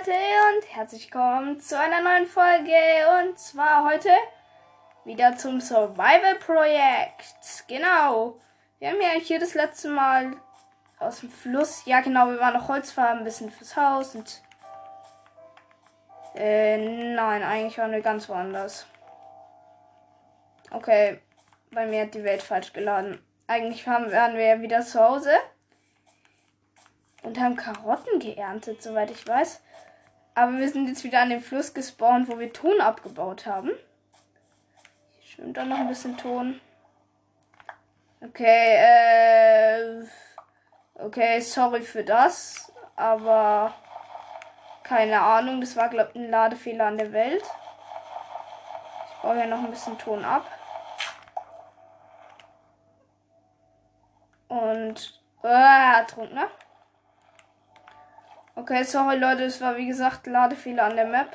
Leute und herzlich willkommen zu einer neuen Folge und zwar heute wieder zum Survival Projekt. Genau. Wir haben ja hier das letzte Mal aus dem Fluss. Ja, genau, wir waren noch Holzfarben, ein bisschen fürs Haus und äh, nein, eigentlich waren wir ganz woanders. Okay, bei mir hat die Welt falsch geladen. Eigentlich waren wir ja wieder zu Hause und haben Karotten geerntet, soweit ich weiß. Aber wir sind jetzt wieder an dem Fluss gespawnt, wo wir Ton abgebaut haben. Hier schwimmt auch noch ein bisschen Ton. Okay, äh. Okay, sorry für das. Aber keine Ahnung, das war, glaube ich, ein Ladefehler an der Welt. Ich baue hier noch ein bisschen Ton ab. Und. Äh, Trunk, ne? Okay, sorry Leute, es war wie gesagt Ladefehler an der Map.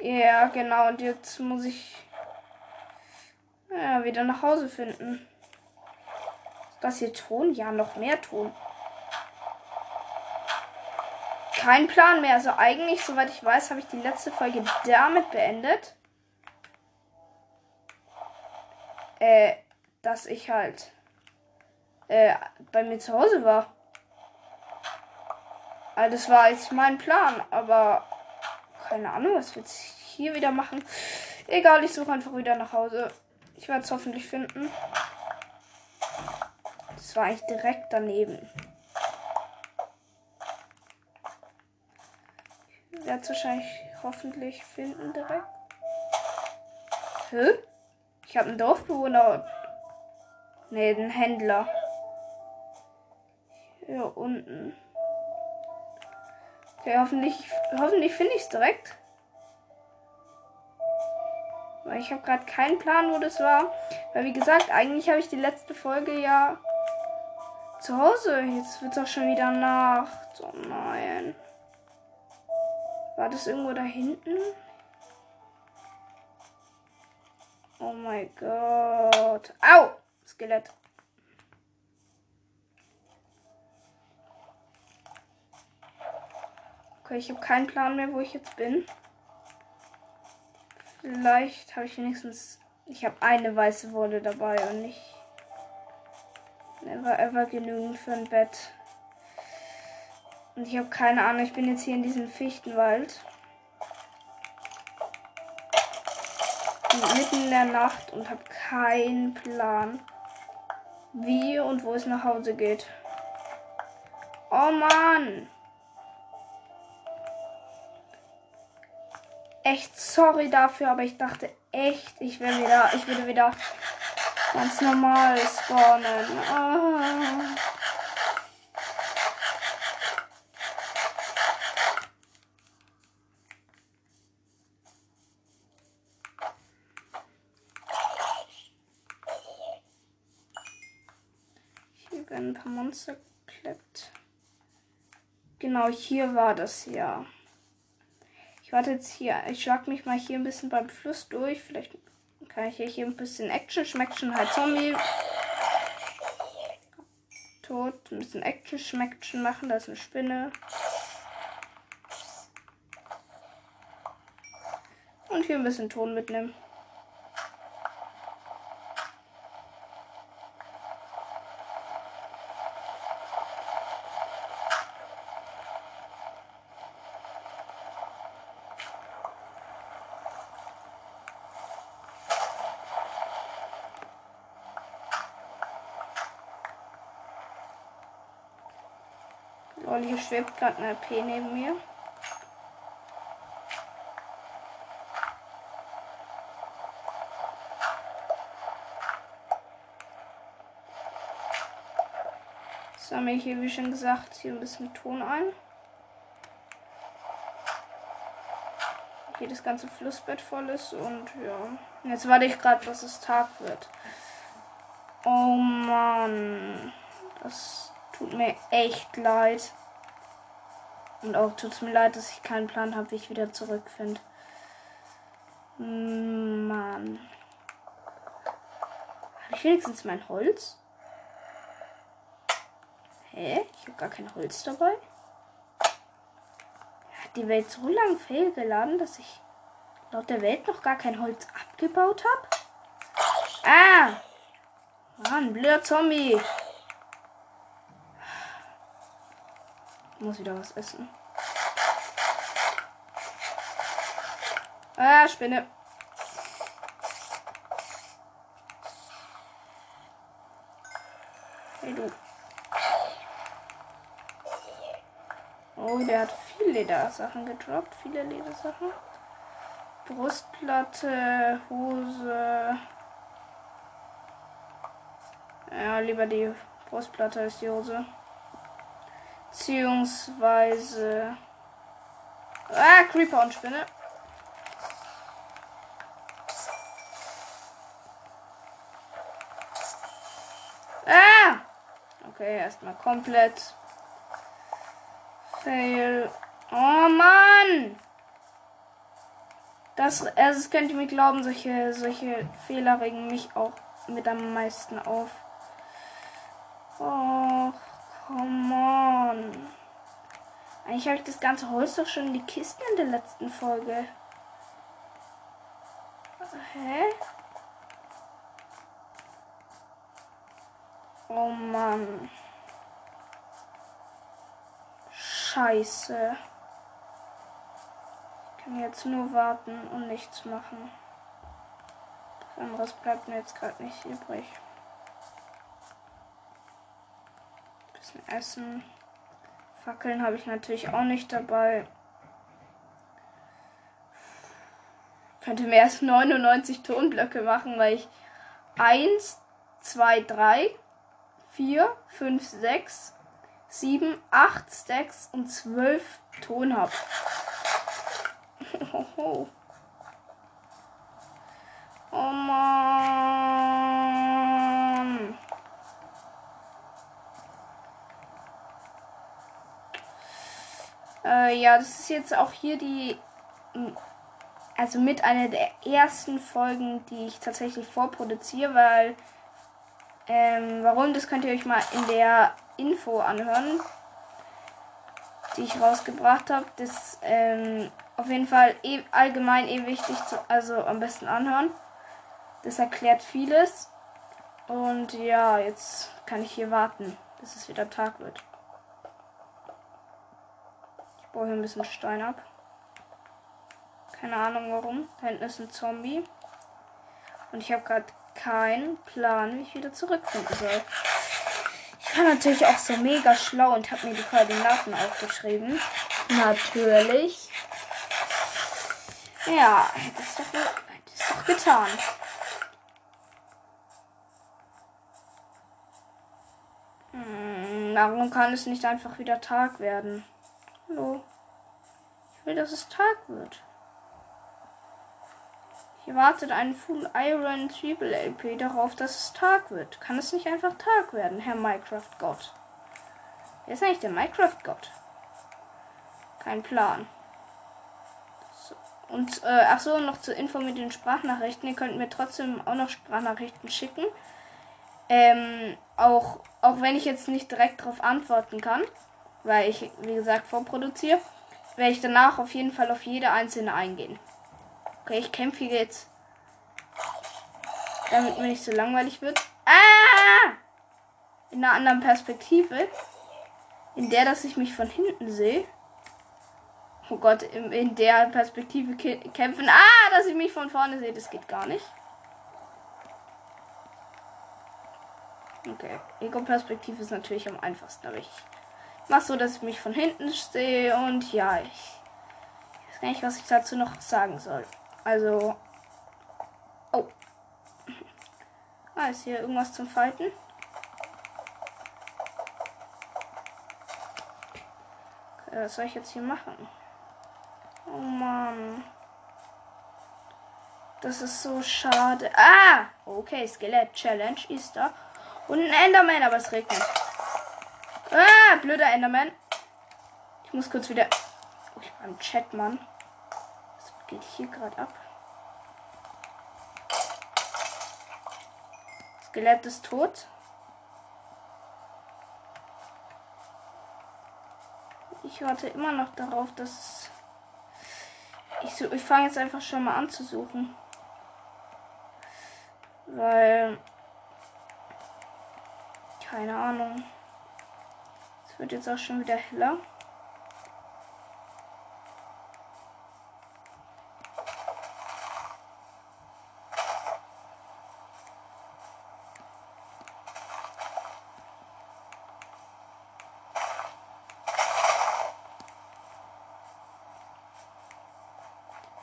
Ja, genau, und jetzt muss ich ja, wieder nach Hause finden. Ist das hier Ton? Ja, noch mehr Ton. Kein Plan mehr. Also eigentlich, soweit ich weiß, habe ich die letzte Folge damit beendet. Äh, dass ich halt äh, bei mir zu Hause war. Also das war jetzt mein Plan, aber keine Ahnung, was wir jetzt hier wieder machen. Egal, ich suche einfach wieder nach Hause. Ich werde es hoffentlich finden. Das war eigentlich direkt daneben. Ich werde es wahrscheinlich hoffentlich finden direkt. Hä? Ich habe einen Dorfbewohner. Ne, einen Händler. Hier unten. Okay, hoffentlich, hoffentlich finde ich es direkt. Weil ich habe gerade keinen Plan, wo das war. Weil wie gesagt, eigentlich habe ich die letzte Folge ja zu Hause. Jetzt wird es auch schon wieder Nacht. Oh nein. War das irgendwo da hinten? Oh mein Gott. Au! Skelett. Okay, ich habe keinen Plan mehr, wo ich jetzt bin. Vielleicht habe ich wenigstens. Ich habe eine weiße Wolle dabei und nicht. Never ever genügend für ein Bett. Und ich habe keine Ahnung, ich bin jetzt hier in diesem Fichtenwald. Mitten in der Nacht und habe keinen Plan, wie und wo es nach Hause geht. Oh Mann! Echt sorry dafür, aber ich dachte echt, ich will wieder, ich würde wieder ganz normal spawnen. Ah. Hier werden ein paar Monster geklebt. Genau, hier war das ja. Ich warte jetzt hier. Ich schlag mich mal hier ein bisschen beim Fluss durch. Vielleicht kann ich hier ein bisschen Action schmecken. Halt Zombie. Tot. Ein bisschen Action schmecken machen. Da ist eine Spinne. Und hier ein bisschen Ton mitnehmen. Und hier schwebt gerade eine P neben mir. Sammle ich hier, wie schon gesagt, hier ein bisschen Ton ein. Hier das ganze Flussbett voll ist und ja. Jetzt warte ich gerade, dass es Tag wird. Oh Mann. Das Tut mir echt leid. Und auch tut es mir leid, dass ich keinen Plan habe, wie ich wieder zurückfinde. Mann. Habe ich wenigstens mein Holz? Hä? Ich habe gar kein Holz dabei. die Welt so lang fehlgeladen, dass ich laut der Welt noch gar kein Holz abgebaut habe? Ah! Mann, blöder Zombie. Muss wieder was essen. Ah, Spinne. Hey du. Oh, der hat viele Ledersachen gedroppt. Viele Ledersachen. Brustplatte, Hose. Ja, lieber die Brustplatte als die Hose. Beziehungsweise. Ah, Creeper und Spinne. Ah! Okay, erstmal komplett. Fail. Oh Mann! Das, also das könnt ihr mir glauben, solche, solche Fehler regen mich auch mit am meisten auf. Oh, come on. Eigentlich habe ich das ganze Holz doch schon in die Kisten in der letzten Folge. Hä? Oh Mann. Scheiße. Ich kann jetzt nur warten und nichts machen. Anderes bleibt mir jetzt gerade nicht übrig. Bisschen essen. Fackeln habe ich natürlich auch nicht dabei. Könnte mir erst 99 Tonblöcke machen, weil ich 1, 2, 3, 4, 5, 6, 7, 8 Stacks und 12 Ton habe. Oh Mann. Äh, ja, das ist jetzt auch hier die. Also mit einer der ersten Folgen, die ich tatsächlich vorproduziere, weil ähm, warum, das könnt ihr euch mal in der Info anhören, die ich rausgebracht habe. Das ähm, auf jeden Fall eh, allgemein eh wichtig, zu, also am besten anhören. Das erklärt vieles. Und ja, jetzt kann ich hier warten, bis es wieder Tag wird. Ich baue hier ein bisschen Stein ab. Keine Ahnung warum. Da hinten ist ein Zombie. Und ich habe gerade keinen Plan, wie ich wieder zurückfinden soll. Ich war natürlich auch so mega schlau und habe mir die Koordinaten aufgeschrieben. Natürlich. Ja, hätte es doch, doch getan. Hm, warum kann es nicht einfach wieder Tag werden? Hallo. Ich will, dass es Tag wird. Hier wartet ein Full Iron Triple LP darauf, dass es Tag wird. Kann es nicht einfach Tag werden, Herr Minecraft Gott? Wer ist eigentlich der Minecraft Gott? Kein Plan. So. Und äh, ach so, noch zur Info mit den Sprachnachrichten. Ihr könnt mir trotzdem auch noch Sprachnachrichten schicken. Ähm, auch, auch wenn ich jetzt nicht direkt darauf antworten kann, weil ich, wie gesagt, vorproduziere, werde ich danach auf jeden Fall auf jede einzelne eingehen. Okay, ich kämpfe jetzt. Damit mir nicht so langweilig wird. Ah! In einer anderen Perspektive. In der, dass ich mich von hinten sehe. Oh Gott, in, in der Perspektive kämpfen. Ah, dass ich mich von vorne sehe, das geht gar nicht. Okay, Ego-Perspektive ist natürlich am einfachsten, aber ich mach so, dass ich mich von hinten sehe und ja, ich weiß gar nicht, was ich dazu noch sagen soll. Also. Oh. Ah, ist hier irgendwas zum Falten? Okay, was soll ich jetzt hier machen? Oh Mann. Das ist so schade. Ah! Okay, Skelett Challenge ist da. Und ein Enderman, aber es regnet. Ah, blöder Enderman. Ich muss kurz wieder. Oh, ich war im Chat, Mann geht hier gerade ab? Skelett ist tot. Ich warte immer noch darauf, dass Ich, ich fange jetzt einfach schon mal an zu suchen. Weil. Keine Ahnung. Wird jetzt auch schon wieder heller.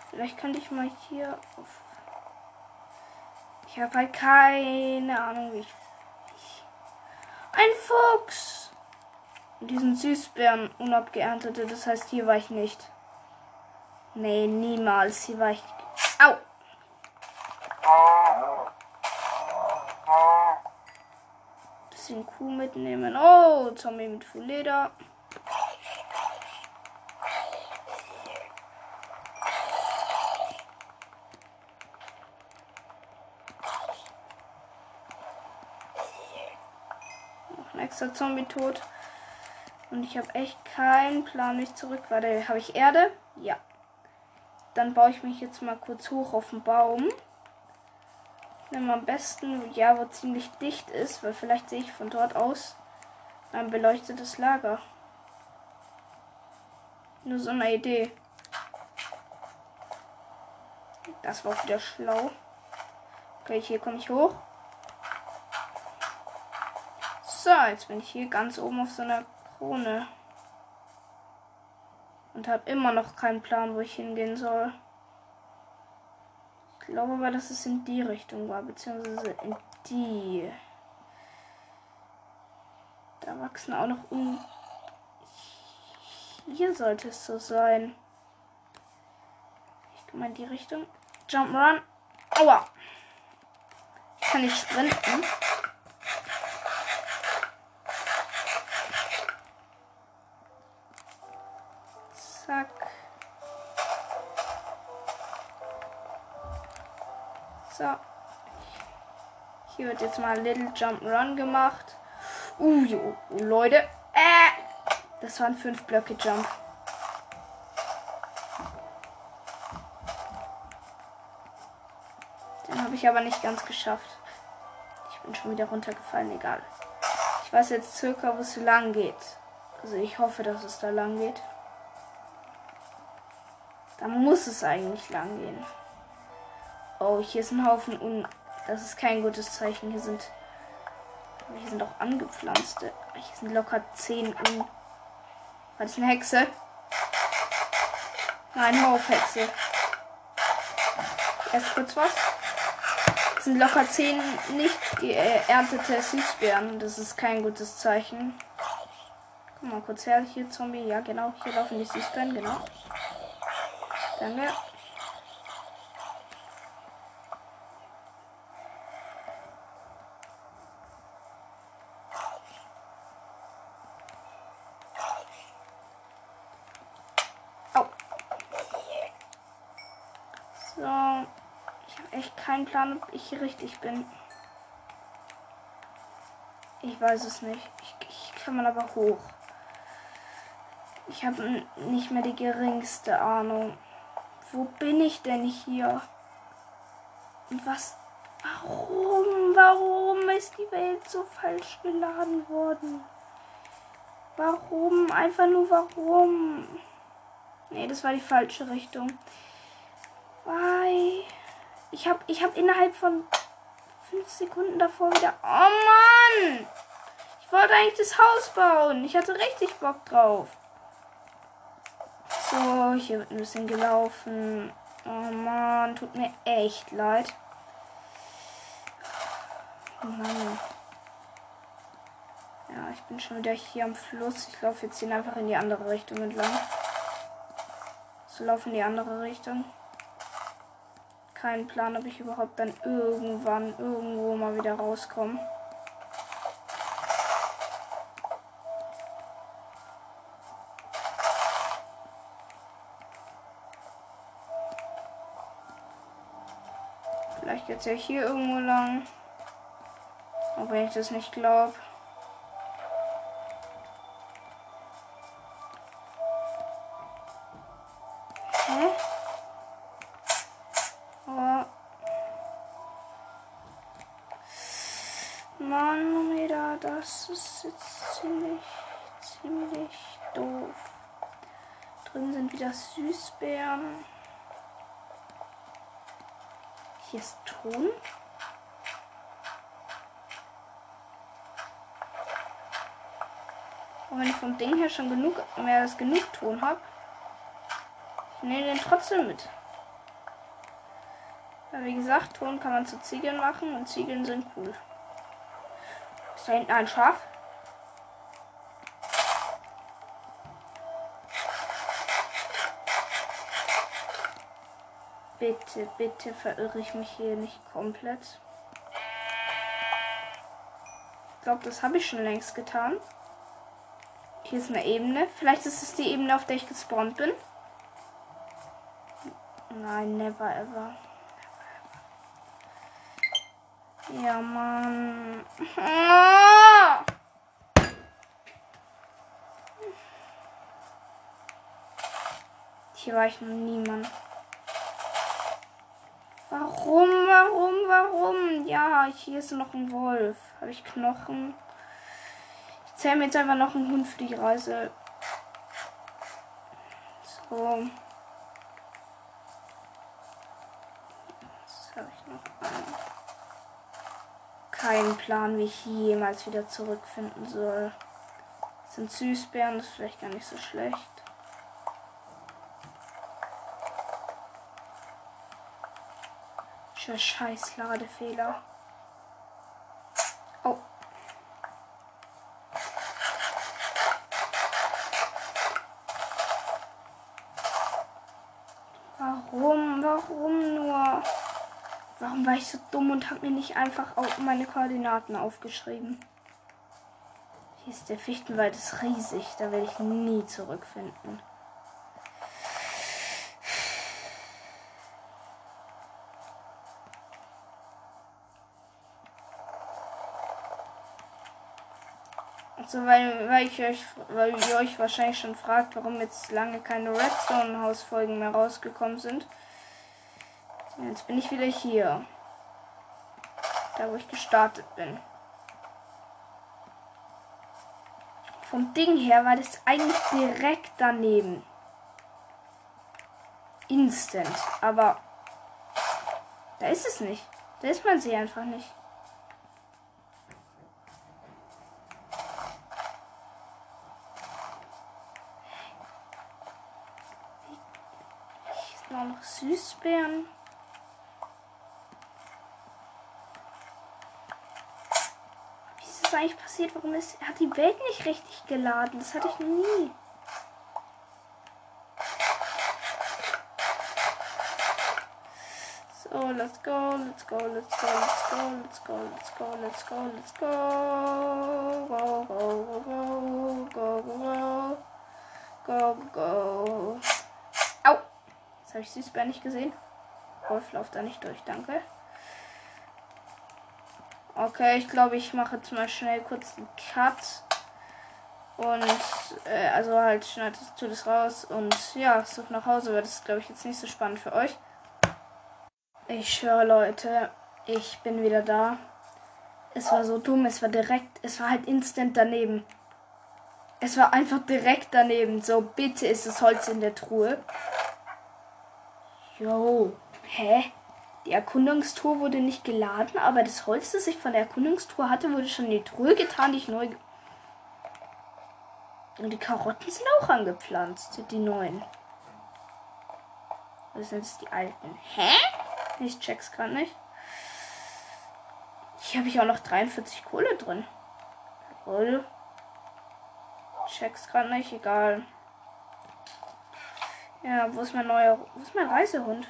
Vielleicht könnte ich mal hier auf. Ich habe halt keine Ahnung, wie ich ein Fuchs! Diesen Süßbären unabgeerntete, das heißt, hier war ich nicht. Nee, niemals. Hier war ich. Au! Bisschen Kuh mitnehmen. Oh, Zombie mit Fulleder. extra Zombie tot. Und ich habe echt keinen Plan, wie ich zurück. Warte, habe ich Erde? Ja. Dann baue ich mich jetzt mal kurz hoch auf den Baum. Nimm am besten, ja, wo ziemlich dicht ist, weil vielleicht sehe ich von dort aus ein beleuchtetes Lager. Nur so eine Idee. Das war wieder schlau. Okay, hier komme ich hoch. So, jetzt bin ich hier ganz oben auf so einer Krone. Und habe immer noch keinen Plan, wo ich hingehen soll. Ich glaube aber, dass es in die Richtung war, beziehungsweise in die. Da wachsen auch noch um. Hier sollte es so sein. Ich gehe mal in die Richtung. Jump run. Aua. Ich kann nicht sprinten. So. Hier wird jetzt mal Little Jump Run gemacht. Uh, jo, Leute. Äh, das waren fünf Blöcke Jump. Den habe ich aber nicht ganz geschafft. Ich bin schon wieder runtergefallen, egal. Ich weiß jetzt circa, wo es lang geht. Also ich hoffe, dass es da lang geht. Da muss es eigentlich lang gehen. Oh, hier ist ein Haufen un. Das ist kein gutes Zeichen. Hier sind. Hier sind auch angepflanzte. Hier sind locker 10 un. War das eine Hexe? Nein, Haufhexe. Erst kurz was. Es sind locker 10 nicht geerntete Süßbeeren. Das ist kein gutes Zeichen. Komm mal kurz her. Hier, Zombie. Ja, genau. Hier laufen die Süßbeeren, genau. Danke. Au. So. Ich habe echt keinen Plan, ob ich richtig bin. Ich weiß es nicht. Ich, ich kann man aber hoch. Ich habe nicht mehr die geringste Ahnung. Wo bin ich denn hier? Und was? Warum? Warum ist die Welt so falsch geladen worden? Warum? Einfach nur warum? Nee, das war die falsche Richtung. Weil ich habe ich hab innerhalb von fünf Sekunden davor wieder. Oh Mann! Ich wollte eigentlich das Haus bauen. Ich hatte richtig Bock drauf. So, hier wird ein bisschen gelaufen. Oh man, tut mir echt leid. Oh Mann. Ja, ich bin schon wieder hier am Fluss. Ich laufe jetzt hier einfach in die andere Richtung entlang. So laufen in die andere Richtung. Kein Plan, ob ich überhaupt dann irgendwann irgendwo mal wieder rauskomme. Vielleicht geht es ja hier irgendwo lang. Auch wenn ich das nicht glaube. Süßbeeren. Hier ist Ton. Und wenn ich vom Ding her schon genug, mehr als genug Ton habe, ich nehme den trotzdem mit. Weil wie gesagt, Ton kann man zu Ziegeln machen und Ziegeln sind cool. Ist da hinten ein Schaf? Bitte, bitte verirre ich mich hier nicht komplett. Ich glaube, das habe ich schon längst getan. Hier ist eine Ebene. Vielleicht ist es die Ebene, auf der ich gespawnt bin. Nein, never ever. Ja, Mann. Hier war ich noch niemand. Warum, warum, warum? Ja, hier ist noch ein Wolf. Habe ich Knochen? Ich zähle mir jetzt einfach noch einen Hund für die Reise. So. Jetzt habe ich noch einen. Keinen Plan, wie ich jemals wieder zurückfinden soll. Das sind Süßbeeren, das ist vielleicht gar nicht so schlecht. Für scheiß Ladefehler. Oh. Warum? Warum nur? Warum war ich so dumm und habe mir nicht einfach auch meine Koordinaten aufgeschrieben? Hier ist der Fichtenwald ist riesig, da werde ich nie zurückfinden. So, weil, weil, ich euch, weil ihr euch wahrscheinlich schon fragt, warum jetzt lange keine Redstone-Hausfolgen mehr rausgekommen sind. Jetzt bin ich wieder hier. Da, wo ich gestartet bin. Vom Ding her war das eigentlich direkt daneben. Instant. Aber da ist es nicht. Da ist man sie einfach nicht. Noch Süßbeeren. Wie ist das eigentlich passiert? Warum ist, hat die Welt nicht richtig geladen? Das hatte ich noch nie. So, let's go, let's go, let's go, let's go, let's go, let's go, let's go, let's go. Go, go, go, go, go, go, go, go. Au! Jetzt habe ich Süßbär nicht gesehen. Wolf läuft da nicht durch, danke. Okay, ich glaube, ich mache jetzt mal schnell kurz einen Cut. Und, äh, also halt, schneide das, das raus. Und ja, such nach Hause, weil das glaube ich, jetzt nicht so spannend für euch. Ich schwöre, Leute, ich bin wieder da. Es war so dumm, es war direkt, es war halt instant daneben. Es war einfach direkt daneben. So, bitte ist das Holz in der Truhe. Jo, hä? Die Erkundungstour wurde nicht geladen, aber das Holz, das ich von der Erkundungstour hatte, wurde schon in die Truhe getan, die ich neu. Und die Karotten sind auch angepflanzt, die neuen. Das sind jetzt die alten. Hä? Ich check's gerade nicht. Hier habe ich auch noch 43 Kohle drin. Jawohl. Check's gerade nicht, egal. Ja, wo ist mein neuer. Wo ist mein Reisehund?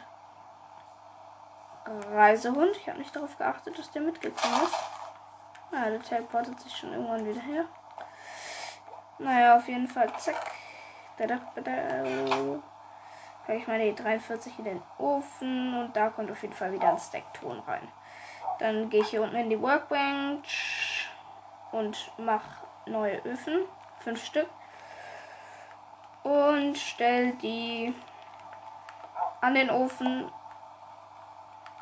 Reisehund. Ich habe nicht darauf geachtet, dass der mitgekommen ist. Naja, der teleportet sich schon irgendwann wieder her. Naja, auf jeden Fall. Zack. Bitte, bitte packe ich meine 43 in den Ofen und da kommt auf jeden Fall wieder ein Stack-Ton rein. Dann gehe ich hier unten in die Workbench und mache neue Öfen, fünf Stück. Und stell die an den Ofen.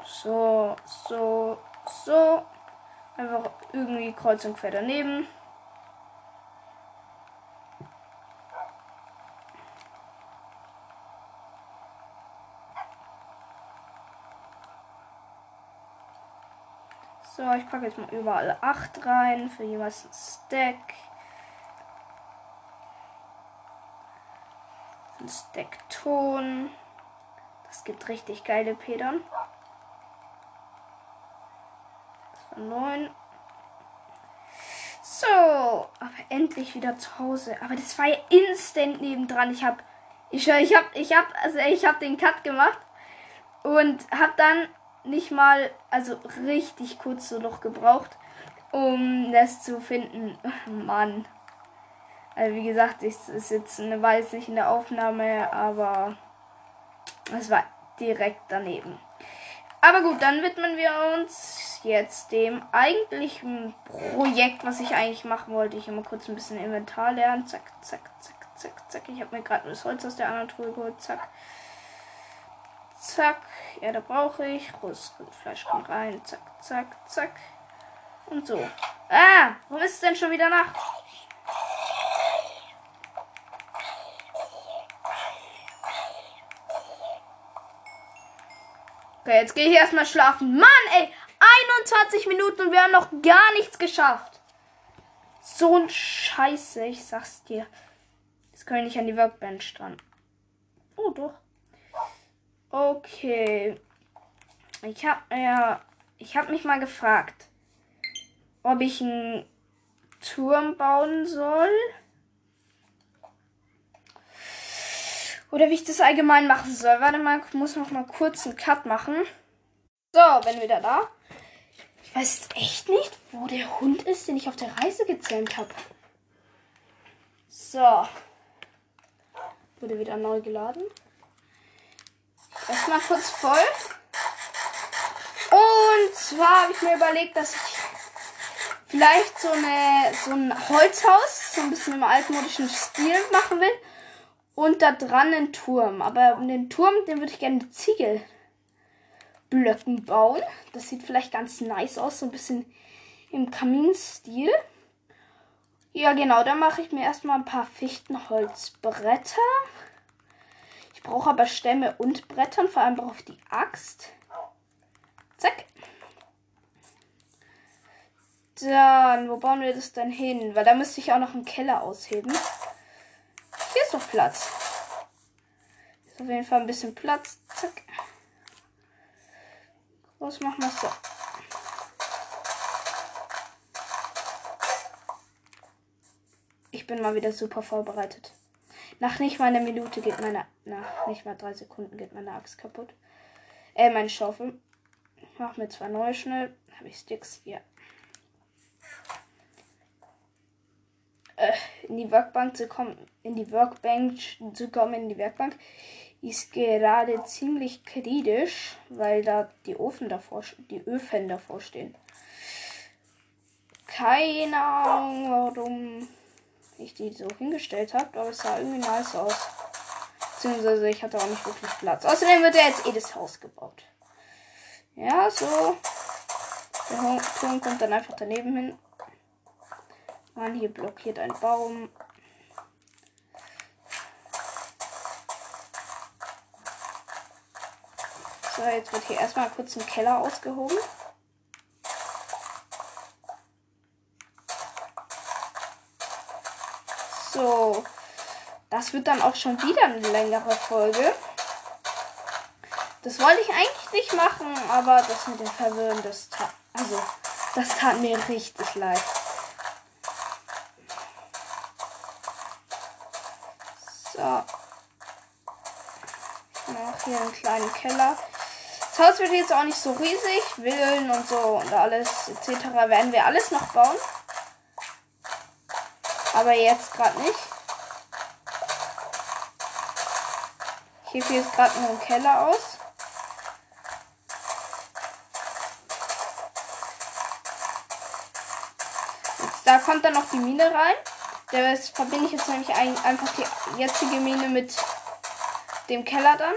So, so, so. Einfach irgendwie kreuz und quer daneben. So, ich packe jetzt mal überall 8 rein für jeweils ein Stack. Ein Stack Ton. Das gibt richtig geile Pedern. Das war 9. So, aber endlich wieder zu Hause. Aber das war ja instant nebendran. Ich habe ich, ich habe ich hab, also ich habe den Cut gemacht und habe dann nicht mal, also richtig kurz so noch gebraucht, um das zu finden. Mann. Also wie gesagt, ich ist jetzt eine Weile nicht in der Aufnahme, aber es war direkt daneben. Aber gut, dann widmen wir uns jetzt dem eigentlichen Projekt, was ich eigentlich machen wollte. Ich immer kurz ein bisschen Inventar lernen. Zack, zack, zack, zack, zack. Ich habe mir gerade das Holz aus der anderen Truhe geholt. Zack. Zack. Ja, da brauche ich. Rohes Fleisch kommt rein. Zack, zack, zack. Und so. Ah, warum ist es denn schon wieder Nacht? Okay, jetzt gehe ich erstmal schlafen. Mann, ey! 21 Minuten und wir haben noch gar nichts geschafft. So ein Scheiße, ich sag's dir. Jetzt können wir nicht an die Workbench dran. Oh, doch. Okay. Ich hab ja, ich habe mich mal gefragt, ob ich einen Turm bauen soll. Oder wie ich das allgemein machen soll. Warte mal, ich muss noch mal kurz einen Cut machen. So, bin wieder da. Ich weiß jetzt echt nicht, wo der Hund ist, den ich auf der Reise gezähmt habe. So. Wurde wieder neu geladen. Erstmal kurz voll. Und zwar habe ich mir überlegt, dass ich vielleicht so, eine, so ein Holzhaus, so ein bisschen im altmodischen Stil machen will. Und da dran einen Turm. Aber den Turm, den würde ich gerne mit Ziegelblöcken bauen. Das sieht vielleicht ganz nice aus, so ein bisschen im Kaminstil. Ja, genau, dann mache ich mir erstmal ein paar Fichtenholzbretter. Ich brauche aber Stämme und Brettern, vor allem brauche ich die Axt. Zack. Dann, wo bauen wir das denn hin? Weil da müsste ich auch noch einen Keller ausheben. Hier ist noch Platz. Ist auf jeden Fall ein bisschen Platz. Zack. Was machen wir so? Ich bin mal wieder super vorbereitet. Nach nicht mal einer Minute geht meine. Nach nicht mal drei Sekunden geht meine Axt kaputt. Äh, meine Schaufel. Ich mach mir zwei neue schnell. Habe ich Sticks? Ja. Äh, in die Werkbank zu kommen, in die Workbank zu kommen, in die Werkbank, ist gerade ziemlich kritisch, weil da die Ofen davor, die Öfen davor stehen. Keine Ahnung, warum ich die so hingestellt habe, aber es sah irgendwie nice aus. Beziehungsweise ich hatte auch nicht wirklich Platz. Außerdem wird ja jetzt eh das Haus gebaut. Ja, so. Der Turm kommt dann einfach daneben hin. Mann, hier blockiert ein Baum. So, jetzt wird hier erstmal kurz ein Keller ausgehoben. So. Das wird dann auch schon wieder eine längere Folge. Das wollte ich eigentlich nicht machen, aber das mit dem Verwirren, das tat, also, das tat mir richtig leid. So. Ich mache hier einen kleinen Keller. Das Haus wird jetzt auch nicht so riesig. Villen und so und alles etc. werden wir alles noch bauen. Aber jetzt gerade nicht. Ich hebe jetzt gerade nur einen Keller aus. Jetzt, da kommt dann noch die Mine rein. Das verbinde ich jetzt nämlich einfach die jetzige Mine mit dem Keller dann.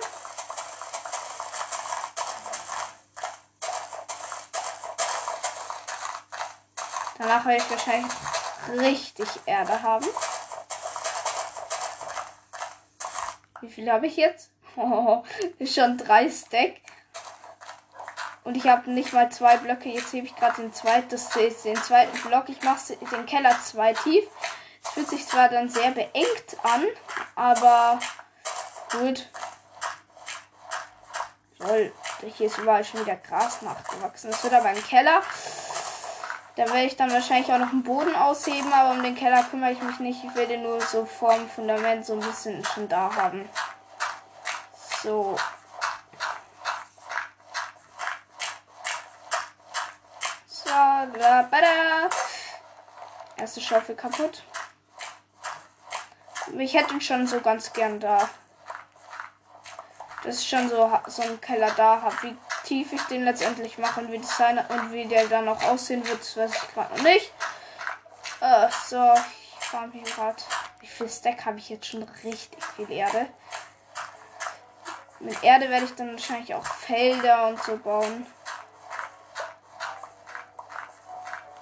Danach werde ich wahrscheinlich richtig Erde haben. Wie viel habe ich jetzt? Oh, schon drei Stack. Und ich habe nicht mal zwei Blöcke. Jetzt hebe ich gerade den den zweiten Block. Ich mache den Keller zwei tief. Es fühlt sich zwar dann sehr beengt an, aber gut. Soll. Hier ist überall schon wieder Gras nachgewachsen. Das wird aber ein Keller. Da werde ich dann wahrscheinlich auch noch einen Boden ausheben, aber um den Keller kümmere ich mich nicht. Ich werde nur so vorm Fundament so ein bisschen schon da haben. So. So, da, da. Erste Schaufel kaputt. Ich hätte ihn schon so ganz gern da. Das ist schon so, so ein Keller da habe. Wie tief ich den letztendlich mache und wie, Design und wie der dann noch aussehen wird, das weiß ich gerade noch nicht. Äh, so, ich farm hier gerade. Wie viel Stack habe ich jetzt schon? Richtig viel Erde. Mit Erde werde ich dann wahrscheinlich auch Felder und so bauen.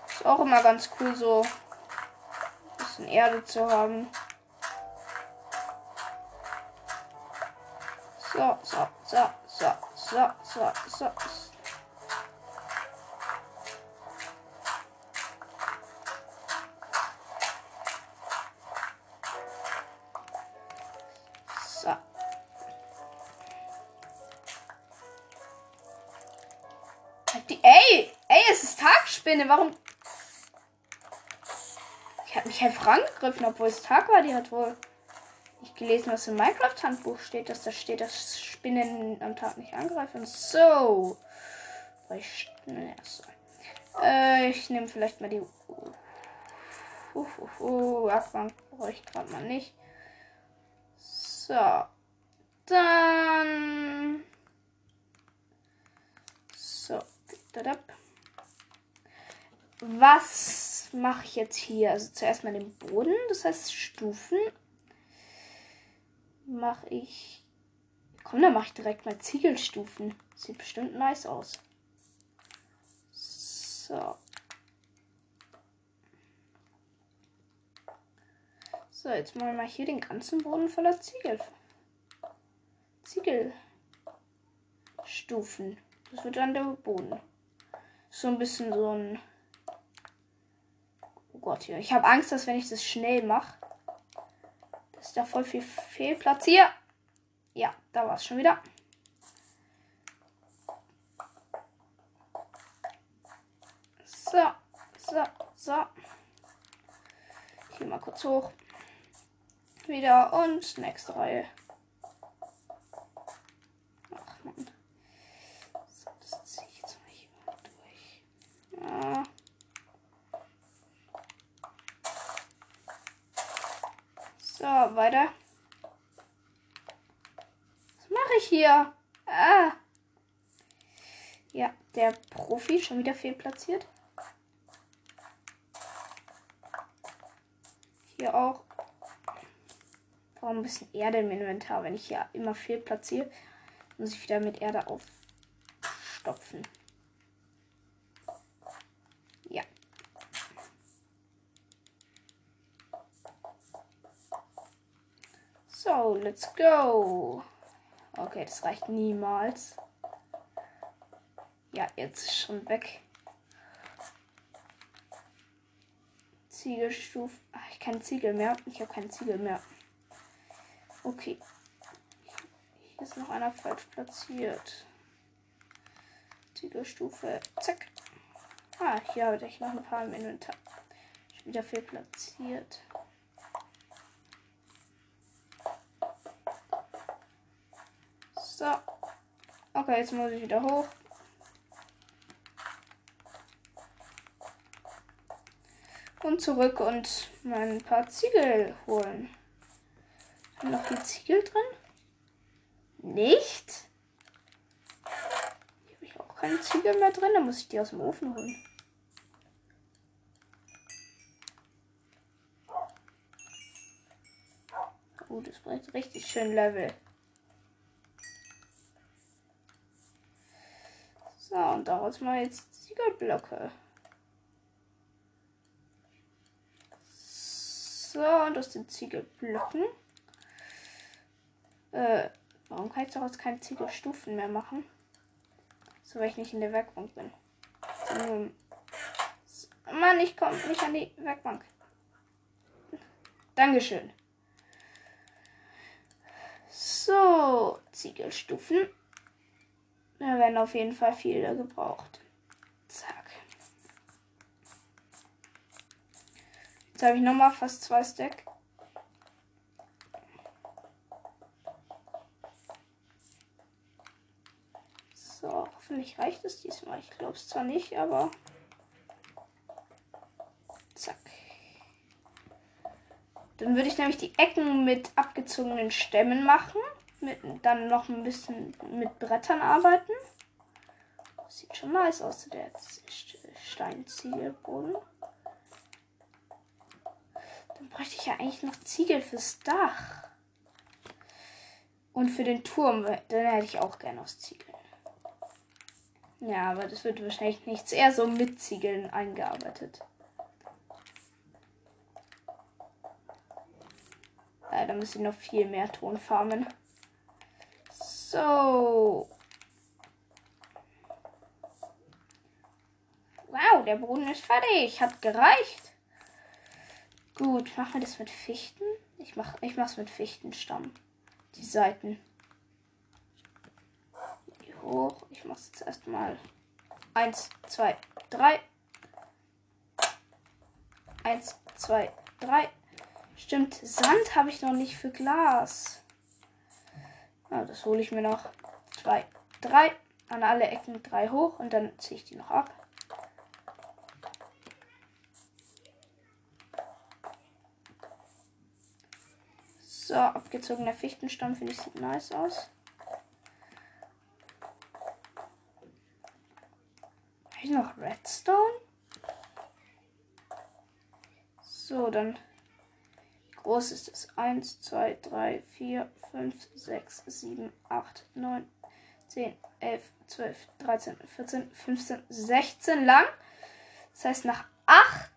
Ist auch immer ganz cool, so ein bisschen Erde zu haben. So, so, so, so, so, so, so. So. Die, ey, ey, es ist Tagspinne. Warum? Ich habe mich einfach angegriffen, obwohl es Tag war. Die hat wohl nicht gelesen, was im Minecraft-Handbuch steht, dass da steht, dass Spinnen am Tag nicht angreifen. So. Ich, ne, so. Äh, ich nehme vielleicht mal die. Uh, uh, uh, uh, brauche ich gerade mal nicht. So. Dann. So. Was mache ich jetzt hier? Also zuerst mal den Boden, das heißt Stufen mache ich. Komm, dann mache ich direkt mal Ziegelstufen. Sieht bestimmt nice aus. So. So, jetzt machen wir mal hier den ganzen Boden voller Ziegel. Ziegelstufen. Das wird dann der Boden. So ein bisschen so ein. Oh Gott, hier. Ich habe Angst, dass wenn ich das schnell mache, ist da voll viel Fehlplatz hier. Ja, da war es schon wieder. So, so, so. Hier mal kurz hoch. Wieder und nächste Reihe. Ach man. So, das ziehe ich jetzt mal hier durch. Ja. So, weiter. Ich hier? Ah. Ja, der Profi schon wieder fehlplatziert. Hier auch. Warum ein bisschen Erde im Inventar, wenn ich hier immer fehlplatziere, muss ich wieder mit Erde aufstopfen. So, let's go. Okay, das reicht niemals. Ja, jetzt ist schon weg. Ziegelstufe. Ach, ich kann Ziegel mehr. Ich habe keinen Ziegel mehr. Okay. Hier ist noch einer falsch platziert. Ziegelstufe. Zack. Ah, hier habe ich noch ein paar im Inventar. Wieder viel platziert. So. Okay, jetzt muss ich wieder hoch. Und zurück und mein paar Ziegel holen. Sind noch die Ziegel drin? Nicht? Hier habe ich auch keine Ziegel mehr drin. Da muss ich die aus dem Ofen holen. Oh, das bringt richtig schön Level. Und daraus mal jetzt Ziegelblöcke. So, und aus den Ziegelblöcken. Äh, warum kann ich daraus keine Ziegelstufen mehr machen? So, weil ich nicht in der Werkbank bin. So, Mann, ich komme nicht an die Werkbank. Dankeschön. So, Ziegelstufen. Da werden auf jeden Fall viele gebraucht. Zack. Jetzt habe ich nochmal fast zwei Stack. So, hoffentlich reicht es diesmal. Ich glaube es zwar nicht, aber zack. Dann würde ich nämlich die Ecken mit abgezogenen Stämmen machen. Mit, dann noch ein bisschen mit Brettern arbeiten. Sieht schon nice aus, der Steinziegelboden. Dann bräuchte ich ja eigentlich noch Ziegel fürs Dach. Und für den Turm, den hätte ich auch gerne aus Ziegeln. Ja, aber das wird wahrscheinlich nichts. Eher so mit Ziegeln eingearbeitet. Ja, da müssen noch viel mehr Ton farmen. So. Wow, der Boden ist fertig. Hat gereicht. Gut, machen wir das mit Fichten? Ich mach, ich mach's mit Fichtenstamm. Die Seiten. Hier hoch. Ich mach's jetzt erstmal. Eins, zwei, drei. Eins, zwei, drei. Stimmt, Sand habe ich noch nicht für Glas. Ja, das hole ich mir noch. Zwei, drei. An alle Ecken drei hoch und dann ziehe ich die noch ab. So, abgezogener Fichtenstamm finde ich sieht nice aus. Habe ich noch Redstone? So, dann groß ist es? 1, 2, 3, 4, 5, 6, 7, 8, 9, 10, 11, 12, 13, 14, 15, 16 lang. Das heißt, nach 8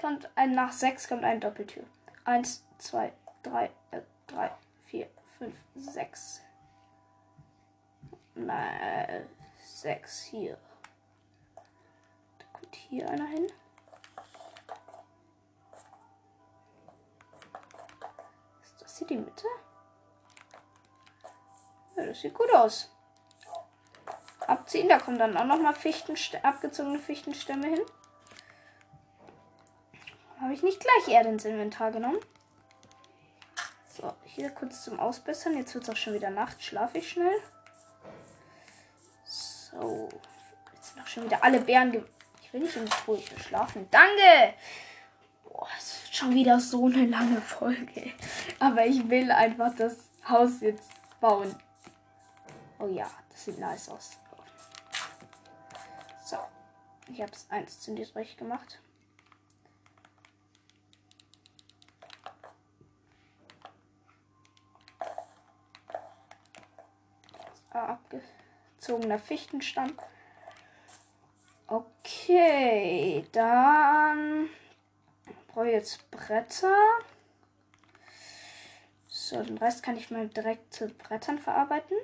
kommt ein, nach 6 kommt eine Doppeltür. 1, 2, 3, 3, 4, 5, 6. Nein, 6 hier. Da kommt hier einer hin. Ist hier die Mitte? Ja, das sieht gut aus. Abziehen, da kommen dann auch nochmal Fichten, abgezogene Fichtenstämme hin. Habe ich nicht gleich Erde ins Inventar genommen. So, hier kurz zum Ausbessern. Jetzt wird es auch schon wieder Nacht. Schlafe ich schnell. So. Jetzt sind auch schon wieder alle Bären. Ich will nicht in Ruhe schlafen. Danke! Boah, es wird schon wieder so eine lange Folge. Aber ich will einfach das Haus jetzt bauen. Oh ja, das sieht nice aus. So. Ich habe es eins zu niedrig gemacht. abgezogener Fichtenstamm. Okay, dann brauche jetzt Bretter. So, den Rest kann ich mal direkt zu Brettern verarbeiten.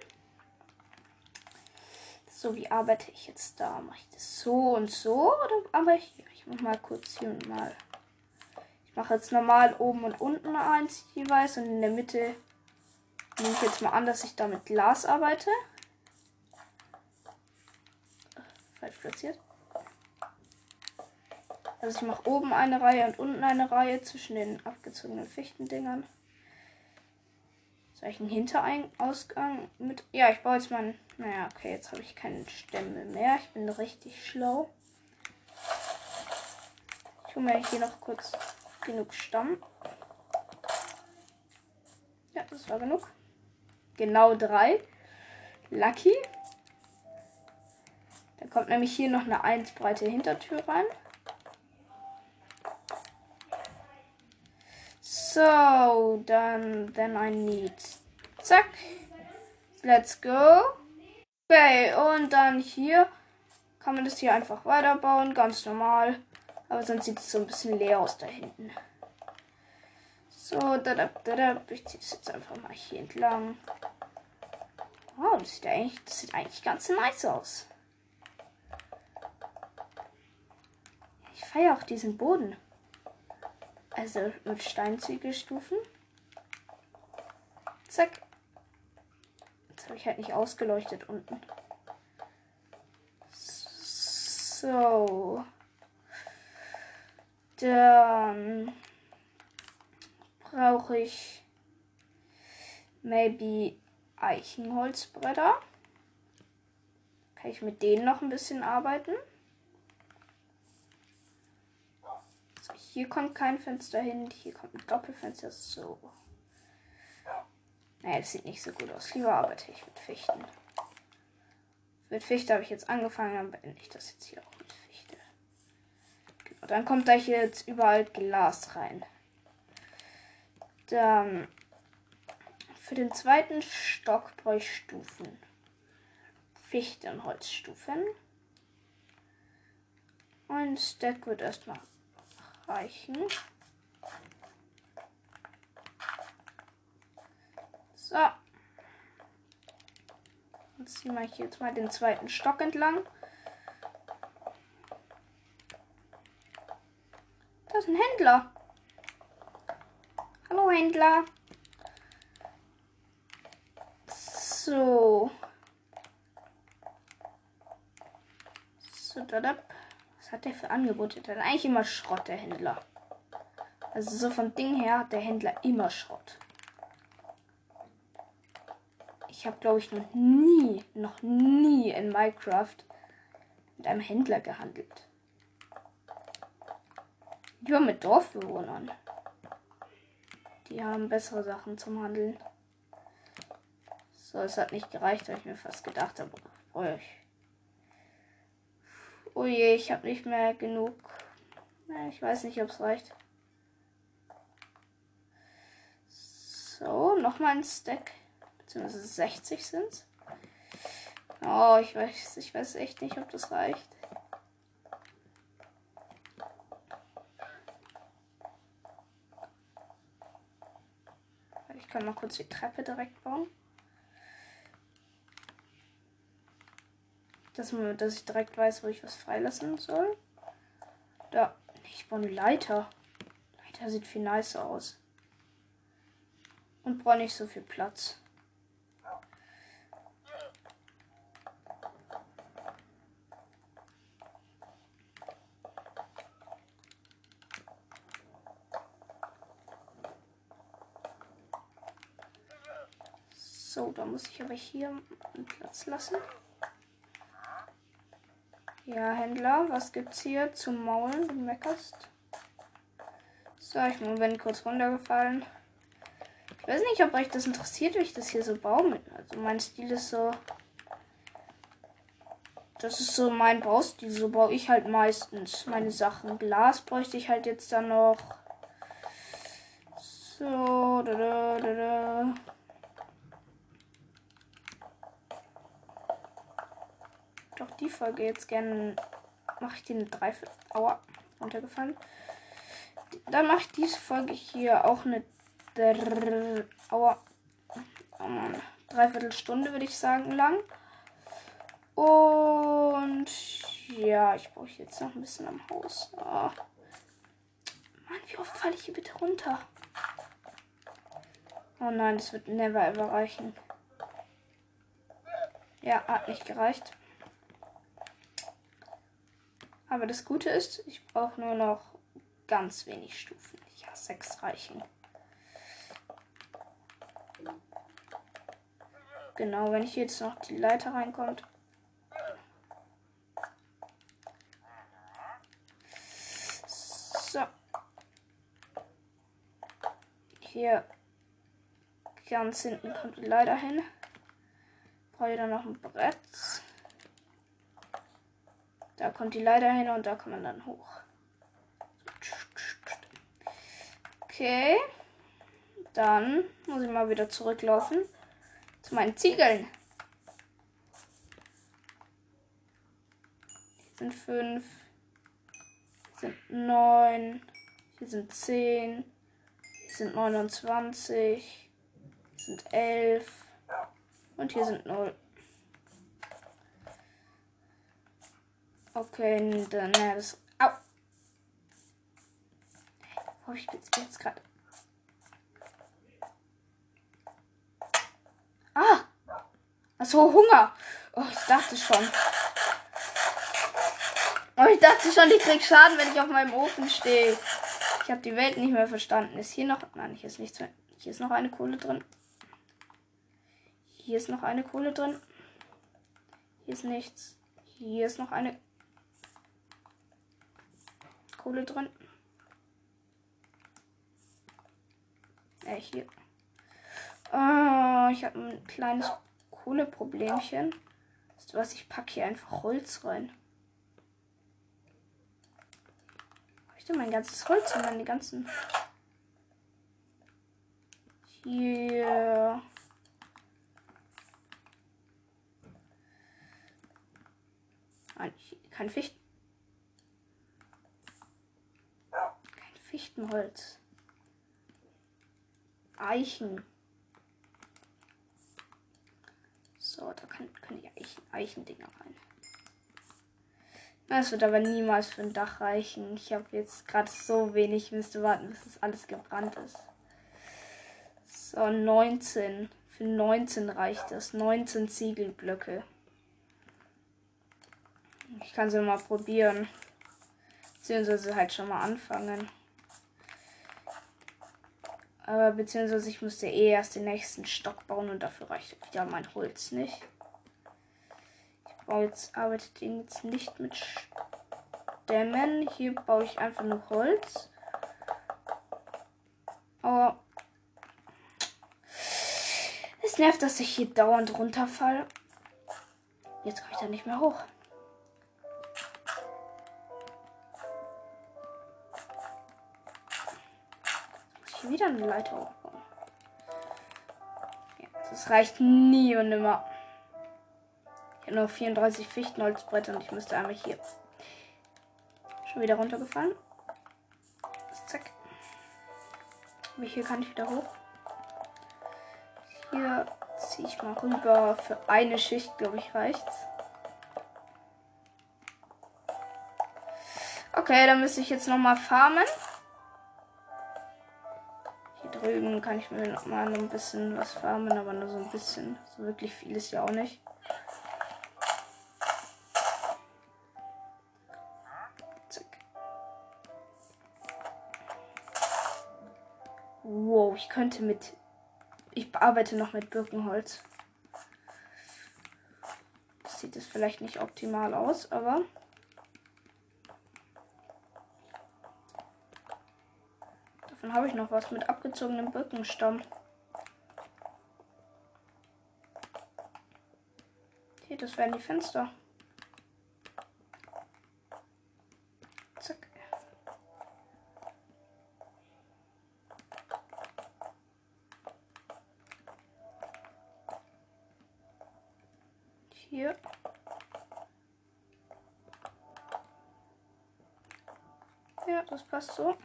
So, wie arbeite ich jetzt da? Mache ich das so und so? Oder aber ich, ich mache mal kurz hier und mal. Ich mache jetzt normal oben und unten eins jeweils und in der Mitte nehme ich jetzt mal an, dass ich da mit Glas arbeite. falsch platziert. Also ich mache oben eine Reihe und unten eine Reihe zwischen den abgezogenen Fichtendingern. Soll ich einen Hinterausgang mit... Ja, ich baue jetzt mal... Einen... Naja, okay, jetzt habe ich keine Stämme mehr. Ich bin richtig schlau. Ich hole mir hier noch kurz genug Stamm. Ja, das war genug. Genau drei. Lucky. Da kommt nämlich hier noch eine 1 breite Hintertür rein. So, dann, then I need. Zack. Let's go. Okay, und dann hier kann man das hier einfach weiterbauen, ganz normal. Aber sonst sieht es so ein bisschen leer aus da hinten. So, da da da Ich ziehe das jetzt einfach mal hier entlang. Wow, das sieht eigentlich, das sieht eigentlich ganz nice aus. Ich feiere auch diesen Boden. Also mit Steinziegelstufen. Zack. Jetzt habe ich halt nicht ausgeleuchtet unten. So. Dann brauche ich maybe Eichenholzbretter. Kann ich mit denen noch ein bisschen arbeiten? So, hier kommt kein Fenster hin. Hier kommt ein Doppelfenster. So. Naja, das sieht nicht so gut aus. Lieber arbeite ich mit Fichten. Mit Fichte habe ich jetzt angefangen, dann beende ich das jetzt hier auch mit Fichte. Genau, dann kommt da hier jetzt überall Glas rein. Dann für den zweiten Stock brauche ich Stufen. Fichte und Holzstufen. Ein Stack wird erstmal reichen. So. Jetzt ziehen wir jetzt mal den zweiten Stock entlang. Das ist ein Händler. Hallo Händler. So. So, da, Hat der für Angebote? Hat eigentlich immer Schrott, der Händler. Also so vom Ding her hat der Händler immer Schrott. Ich habe, glaube ich, noch nie, noch nie in Minecraft mit einem Händler gehandelt. Lieber mit Dorfbewohnern. Die haben bessere Sachen zum Handeln. So, es hat nicht gereicht, weil ich mir fast gedacht habe, oh, oh je, ich habe nicht mehr genug. Ich weiß nicht, ob es reicht. So, nochmal ein Stack. Beziehungsweise 60 sind Oh, ich weiß, ich weiß echt nicht, ob das reicht. Ich kann mal kurz die Treppe direkt bauen. Dass, dass ich direkt weiß, wo ich was freilassen soll. Da. Ich baue eine Leiter. Leiter sieht viel nicer aus. Und brauche nicht so viel Platz. So, da muss ich aber hier einen Platz lassen. Ja, Händler, was gibt's hier zum Maulen? Du meckerst. So, ich bin kurz runtergefallen. Ich weiß nicht, ob euch das interessiert, wie ich das hier so baue. Also mein Stil ist so. Das ist so mein Baustil. So baue ich halt meistens meine Sachen. Glas bräuchte ich halt jetzt dann noch. So, da, da, da, da. Doch die Folge jetzt gerne. Mache ich den Dreiviertel. Aua, runtergefallen. Dann mache ich diese Folge hier auch eine. Dr Aua. Oh. Dreiviertelstunde würde ich sagen lang. Und ja, ich brauche jetzt noch ein bisschen am Haus. Oh. Mann, wie oft falle ich hier bitte runter? Oh nein, das wird never ever reichen. Ja, hat nicht gereicht. Aber das Gute ist, ich brauche nur noch ganz wenig Stufen. Ja, sechs reichen. Genau, wenn ich jetzt noch die Leiter reinkommt. So. Hier ganz hinten kommt die Leiter hin. Brauche ich dann noch ein Brett. Da kommt die Leiter hin und da kann man dann hoch. Okay. Dann muss ich mal wieder zurücklaufen zu meinen Ziegeln. Hier sind fünf. Hier sind neun. Hier sind zehn. Hier sind 29. Hier sind elf. Und hier sind null. Okay, dann, naja, das. Au! Oh, ich bin jetzt gerade. Ah! Achso, Hunger. Oh, ich dachte schon. Oh, ich dachte schon, ich krieg Schaden, wenn ich auf meinem Ofen stehe. Ich habe die Welt nicht mehr verstanden. Ist hier noch. Nein, hier ist nichts mehr. Hier ist noch eine Kohle drin. Hier ist noch eine Kohle drin. Hier ist nichts. Hier ist noch eine Kohle drin. Äh, hier. Oh, ich habe ein kleines Kohleproblemchen. Weißt du was? Ich packe hier einfach Holz rein. Habe ich denn mein ganzes Holz und meine ganzen. Hier. Nein, kein Fichten. Kein Fichtenholz. Eichen. So, da kann, können die Eichen, Eichendinger rein. Das wird aber niemals für ein Dach reichen. Ich habe jetzt gerade so wenig. Ich müsste warten, bis das alles gebrannt ist. So, 19. Für 19 reicht das. 19 Ziegelblöcke. Ich kann sie mal probieren. Beziehungsweise halt schon mal anfangen. Aber beziehungsweise ich müsste eh erst den nächsten Stock bauen und dafür reicht ja mein Holz nicht. Ich baue jetzt, arbeite den jetzt nicht mit Stämmen. Hier baue ich einfach nur Holz. Aber es nervt, dass ich hier dauernd runterfalle. Jetzt komme ich da nicht mehr hoch. Wieder eine Leiter hochbauen. Ja, das reicht nie und nimmer. Ich habe noch 34 Fichtenholzbretter und ich müsste einmal hier schon wieder runtergefallen. Zack. Aber hier kann ich wieder hoch. Hier ziehe ich mal rüber. Für eine Schicht, glaube ich, reicht's. Okay, dann müsste ich jetzt noch mal farmen. Drüben kann ich mir noch mal ein bisschen was farmen, aber nur so ein bisschen. So wirklich viel ist ja auch nicht. Zack. Wow, ich könnte mit ich bearbeite noch mit Birkenholz. Das sieht es vielleicht nicht optimal aus, aber. Davon habe ich noch was mit abgezogenem Birkenstamm. Hier, das wären die Fenster. Zack. Hier. Ja, das passt so.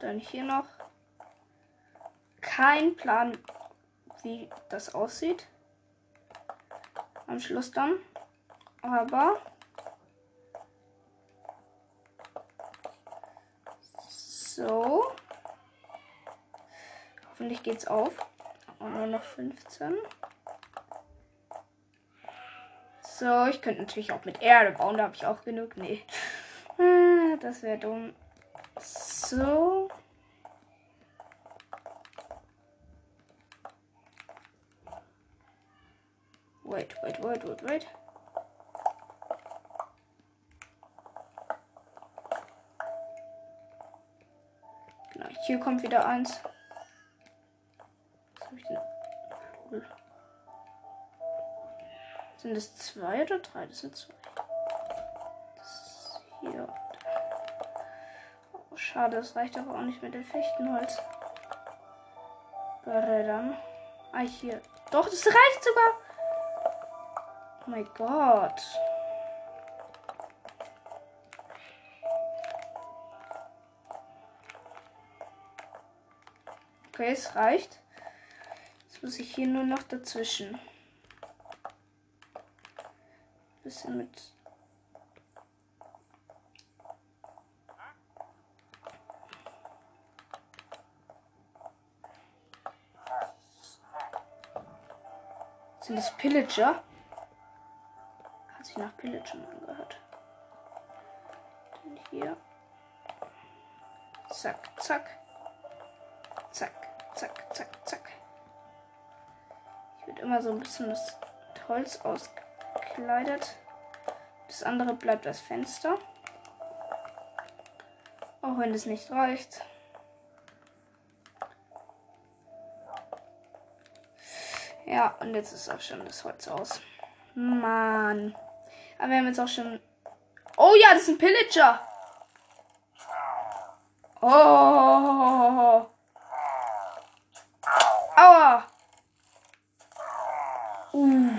Dann hier noch. Kein Plan, wie das aussieht. Am Schluss dann. Aber. So. Hoffentlich geht's auf. Und nur noch 15. So, ich könnte natürlich auch mit Erde bauen, da habe ich auch genug. Nee. Ah, Das wäre dumm. So. Hier kommt wieder eins. Sind es zwei oder drei? Das sind zwei. Das hier. Oh, schade, das reicht aber auch nicht mit dem Fichtenholz. Brettern. Ah, hier. Doch, das reicht sogar. Oh mein Gott. Okay, es reicht. Jetzt muss ich hier nur noch dazwischen. Bisschen mit. Sind das Pillager? Hat sich nach Pillagern angehört. Dann hier. Zack, zack. Zack zack, zack, zack. Ich wird immer so ein bisschen das Holz ausgekleidet. Das andere bleibt als Fenster. Auch wenn es nicht reicht. Ja, und jetzt ist auch schon das Holz aus. Mann. Aber wir haben jetzt auch schon. Oh ja, das ist ein Pillager. Oh. Aua. Uh.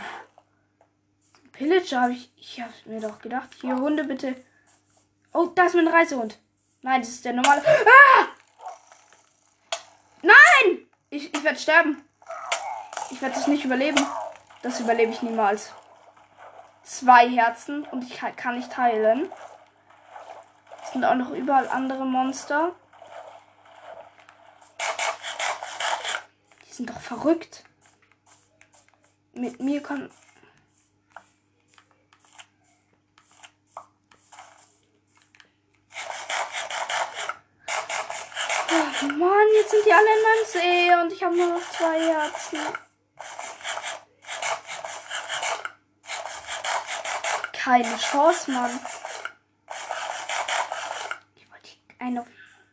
Pillager habe ich. Ich habe mir doch gedacht. Hier, Hunde bitte. Oh, da ist mein Reisehund. Nein, das ist der normale. Ah! Nein! Ich, ich werde sterben. Ich werde es nicht überleben. Das überlebe ich niemals. Zwei Herzen und ich kann nicht heilen. Es sind auch noch überall andere Monster. Die sind doch verrückt. Mit mir kann. Oh Mann, jetzt sind die alle in meinem See und ich habe nur noch zwei Herzen. keine Chance, Mann. Ich wollte einen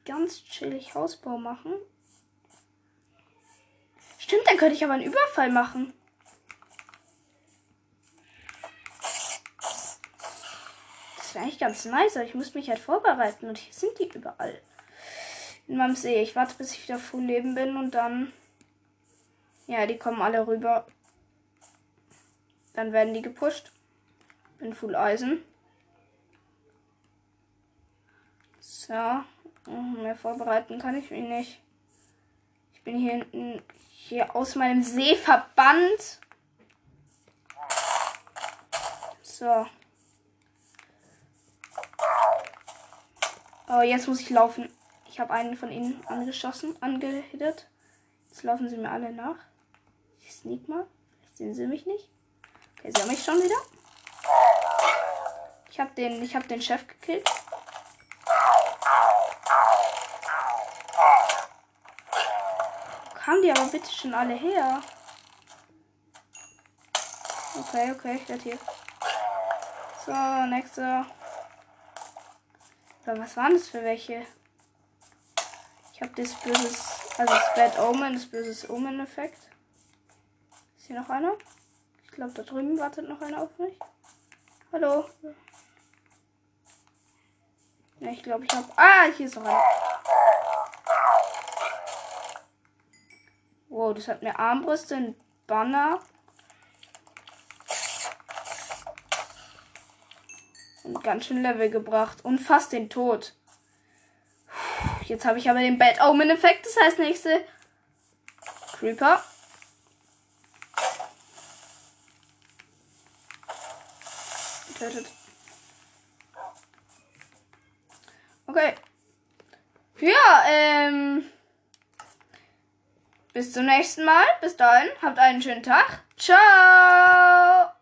ganz chillig Hausbau machen. Stimmt, dann könnte ich aber einen Überfall machen. Das wäre eigentlich ganz nice, aber ich muss mich halt vorbereiten und hier sind die überall. In meinem See. Ich warte, bis ich wieder full Leben bin und dann. Ja, die kommen alle rüber. Dann werden die gepusht. Bin Full Eisen. So. Mehr vorbereiten kann ich mich nicht. Ich bin hier hinten hier aus meinem See verbannt. So. Oh, jetzt muss ich laufen. Ich habe einen von ihnen angeschossen, angehittet. Jetzt laufen sie mir alle nach. Ich sneak mal. Vielleicht sehen sie mich nicht. Okay, sie haben mich schon wieder. Ich habe den, habe den Chef gekillt. Kamen die aber bitte schon alle her? Okay, okay, ich werde hier. So, nächster. Was waren das für welche? Ich habe das böses, also das Bad Omen, das böses Omen-Effekt. Ist hier noch einer? Ich glaube, da drüben wartet noch einer auf mich. Hallo. Ja, ich glaube, ich habe. Ah, hier ist noch ein. Wow, das hat mir Armbrüste, ein Banner. Und ganz schön Level gebracht. Und fast den Tod. Jetzt habe ich aber den Bad Omen-Effekt. Das heißt, nächste Creeper. Tötet. Okay. Ja, ähm. Bis zum nächsten Mal. Bis dahin. Habt einen schönen Tag. Ciao.